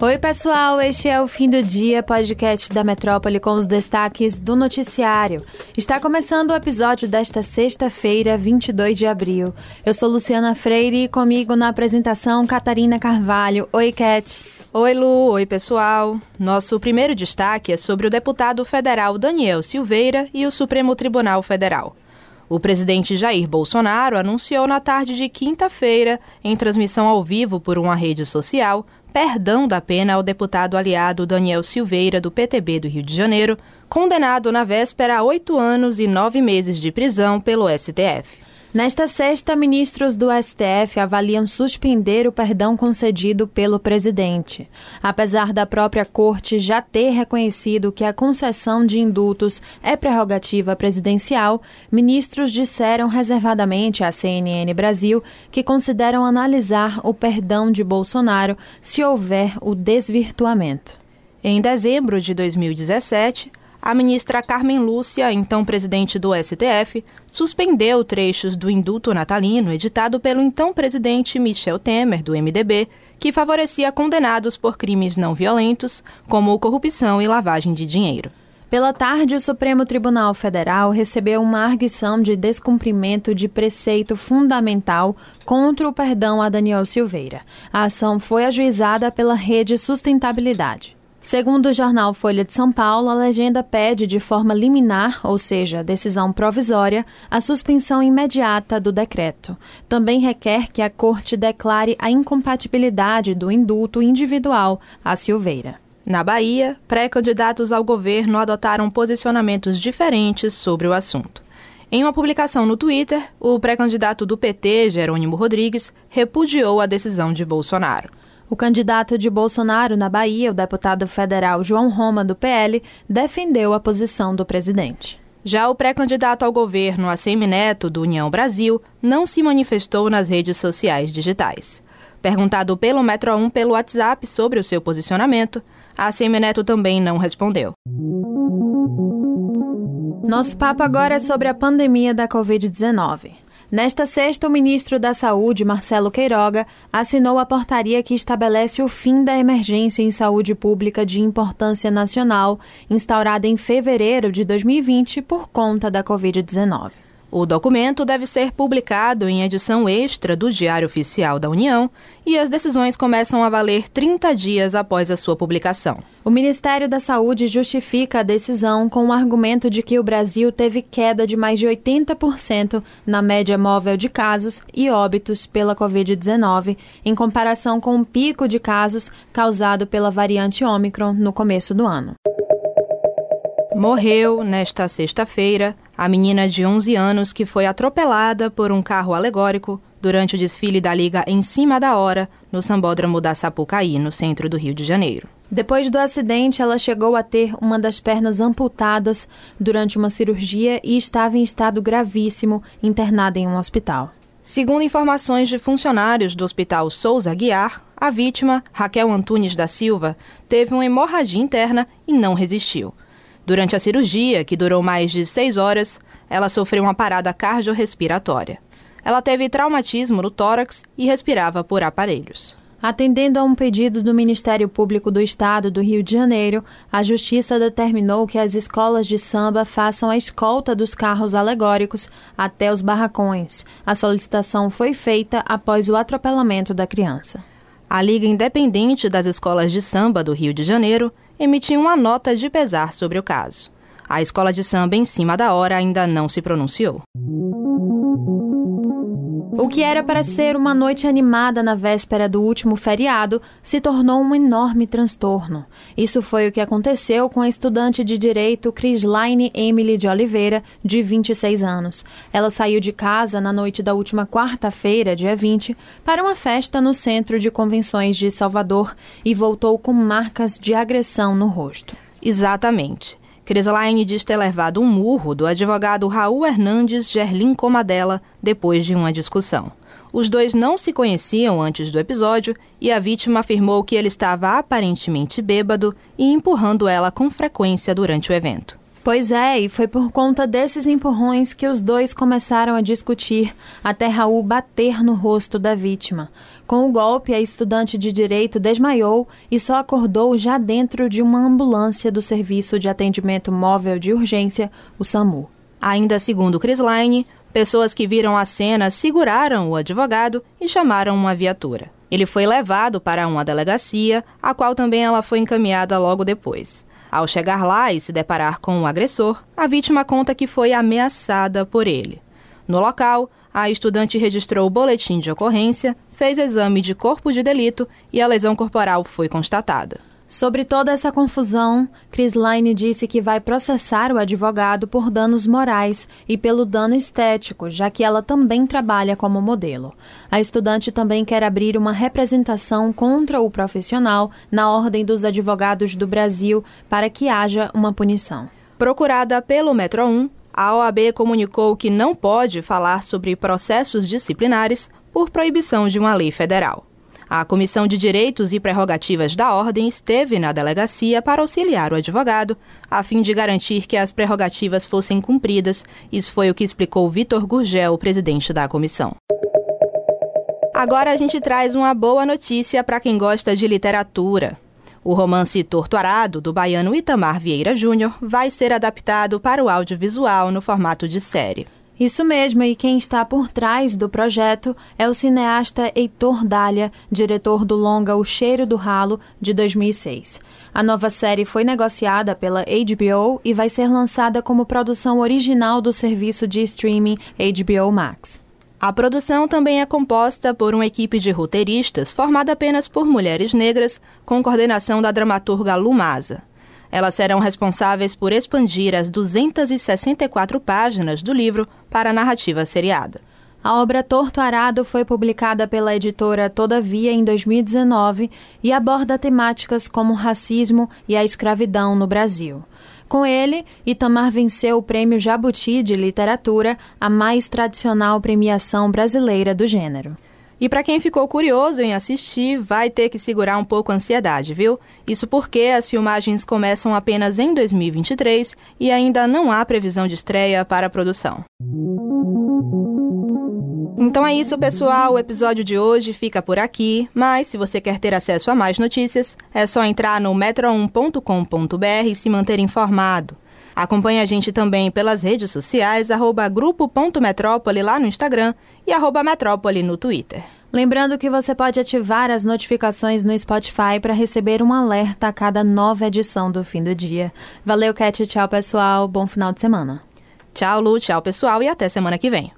Oi, pessoal, este é o Fim do Dia, podcast da Metrópole com os destaques do noticiário. Está começando o episódio desta sexta-feira, 22 de abril. Eu sou Luciana Freire e comigo na apresentação Catarina Carvalho. Oi, Cat. Oi, Lu. Oi, pessoal. Nosso primeiro destaque é sobre o deputado federal Daniel Silveira e o Supremo Tribunal Federal. O presidente Jair Bolsonaro anunciou na tarde de quinta-feira, em transmissão ao vivo por uma rede social, perdão da pena ao deputado aliado Daniel Silveira, do PTB do Rio de Janeiro, condenado na véspera a oito anos e nove meses de prisão pelo STF. Nesta sexta, ministros do STF avaliam suspender o perdão concedido pelo presidente. Apesar da própria corte já ter reconhecido que a concessão de indultos é prerrogativa presidencial, ministros disseram reservadamente à CNN Brasil que consideram analisar o perdão de Bolsonaro se houver o desvirtuamento. Em dezembro de 2017, a ministra Carmen Lúcia, então presidente do STF, suspendeu trechos do indulto natalino editado pelo então presidente Michel Temer, do MDB, que favorecia condenados por crimes não violentos, como corrupção e lavagem de dinheiro. Pela tarde, o Supremo Tribunal Federal recebeu uma arguição de descumprimento de preceito fundamental contra o perdão a Daniel Silveira. A ação foi ajuizada pela Rede Sustentabilidade. Segundo o jornal Folha de São Paulo, a legenda pede de forma liminar, ou seja, decisão provisória, a suspensão imediata do decreto. Também requer que a Corte declare a incompatibilidade do indulto individual a Silveira. Na Bahia, pré-candidatos ao governo adotaram posicionamentos diferentes sobre o assunto. Em uma publicação no Twitter, o pré-candidato do PT, Jerônimo Rodrigues, repudiou a decisão de Bolsonaro. O candidato de Bolsonaro na Bahia, o deputado federal João Roma, do PL, defendeu a posição do presidente. Já o pré-candidato ao governo, ACM Neto, do União Brasil, não se manifestou nas redes sociais digitais. Perguntado pelo Metro 1 pelo WhatsApp sobre o seu posicionamento, a Neto também não respondeu. Nosso papo agora é sobre a pandemia da Covid-19. Nesta sexta, o ministro da Saúde, Marcelo Queiroga, assinou a portaria que estabelece o fim da emergência em saúde pública de importância nacional, instaurada em fevereiro de 2020 por conta da Covid-19. O documento deve ser publicado em edição extra do Diário Oficial da União e as decisões começam a valer 30 dias após a sua publicação. O Ministério da Saúde justifica a decisão com o argumento de que o Brasil teve queda de mais de 80% na média móvel de casos e óbitos pela Covid-19, em comparação com o pico de casos causado pela variante Ômicron no começo do ano. Morreu, nesta sexta-feira, a menina de 11 anos que foi atropelada por um carro alegórico durante o desfile da Liga Em Cima da Hora, no Sambódromo da Sapucaí, no centro do Rio de Janeiro. Depois do acidente, ela chegou a ter uma das pernas amputadas durante uma cirurgia e estava em estado gravíssimo, internada em um hospital. Segundo informações de funcionários do Hospital Souza Guiar, a vítima, Raquel Antunes da Silva, teve uma hemorragia interna e não resistiu. Durante a cirurgia, que durou mais de seis horas, ela sofreu uma parada cardiorrespiratória. Ela teve traumatismo no tórax e respirava por aparelhos. Atendendo a um pedido do Ministério Público do Estado do Rio de Janeiro, a Justiça determinou que as escolas de samba façam a escolta dos carros alegóricos até os barracões. A solicitação foi feita após o atropelamento da criança. A Liga Independente das Escolas de Samba do Rio de Janeiro emitiu uma nota de pesar sobre o caso. A escola de samba em cima da hora ainda não se pronunciou. O que era para ser uma noite animada na véspera do último feriado se tornou um enorme transtorno. Isso foi o que aconteceu com a estudante de direito Crislaine Emily de Oliveira, de 26 anos. Ela saiu de casa na noite da última quarta-feira, dia 20, para uma festa no Centro de Convenções de Salvador e voltou com marcas de agressão no rosto. Exatamente. Crislaine diz ter levado um murro do advogado Raul Hernandes Gerlin Comadela depois de uma discussão. Os dois não se conheciam antes do episódio e a vítima afirmou que ele estava aparentemente bêbado e empurrando ela com frequência durante o evento. Pois é, e foi por conta desses empurrões que os dois começaram a discutir, até Raul bater no rosto da vítima. Com o golpe, a estudante de direito desmaiou e só acordou já dentro de uma ambulância do Serviço de Atendimento Móvel de Urgência, o SAMU. Ainda segundo Chris Line, pessoas que viram a cena seguraram o advogado e chamaram uma viatura. Ele foi levado para uma delegacia, a qual também ela foi encaminhada logo depois. Ao chegar lá e se deparar com o agressor, a vítima conta que foi ameaçada por ele. No local, a estudante registrou o boletim de ocorrência, fez exame de corpo de delito e a lesão corporal foi constatada. Sobre toda essa confusão, Chris Line disse que vai processar o advogado por danos morais e pelo dano estético, já que ela também trabalha como modelo. A estudante também quer abrir uma representação contra o profissional na Ordem dos Advogados do Brasil para que haja uma punição. Procurada pelo Metro 1, a OAB comunicou que não pode falar sobre processos disciplinares por proibição de uma lei federal. A Comissão de Direitos e Prerrogativas da Ordem esteve na delegacia para auxiliar o advogado, a fim de garantir que as prerrogativas fossem cumpridas. Isso foi o que explicou Vitor Gurgel, presidente da comissão. Agora a gente traz uma boa notícia para quem gosta de literatura. O romance Torturado, do baiano Itamar Vieira Júnior, vai ser adaptado para o audiovisual no formato de série. Isso mesmo, e quem está por trás do projeto é o cineasta Heitor Dália, diretor do longa O Cheiro do Ralo, de 2006. A nova série foi negociada pela HBO e vai ser lançada como produção original do serviço de streaming HBO Max. A produção também é composta por uma equipe de roteiristas formada apenas por mulheres negras, com coordenação da dramaturga Lumasa. Elas serão responsáveis por expandir as 264 páginas do livro para a narrativa seriada. A obra Torto Arado foi publicada pela editora Todavia em 2019 e aborda temáticas como racismo e a escravidão no Brasil. Com ele, Itamar venceu o Prêmio Jabuti de Literatura, a mais tradicional premiação brasileira do gênero. E para quem ficou curioso em assistir, vai ter que segurar um pouco a ansiedade, viu? Isso porque as filmagens começam apenas em 2023 e ainda não há previsão de estreia para a produção. Então é isso, pessoal. O episódio de hoje fica por aqui. Mas se você quer ter acesso a mais notícias, é só entrar no metro1.com.br e se manter informado. Acompanhe a gente também pelas redes sociais, arroba grupo.metrópole lá no Instagram e arroba metrópole no Twitter. Lembrando que você pode ativar as notificações no Spotify para receber um alerta a cada nova edição do fim do dia. Valeu, Cat. Tchau, pessoal. Bom final de semana. Tchau, Lu. Tchau, pessoal. E até semana que vem.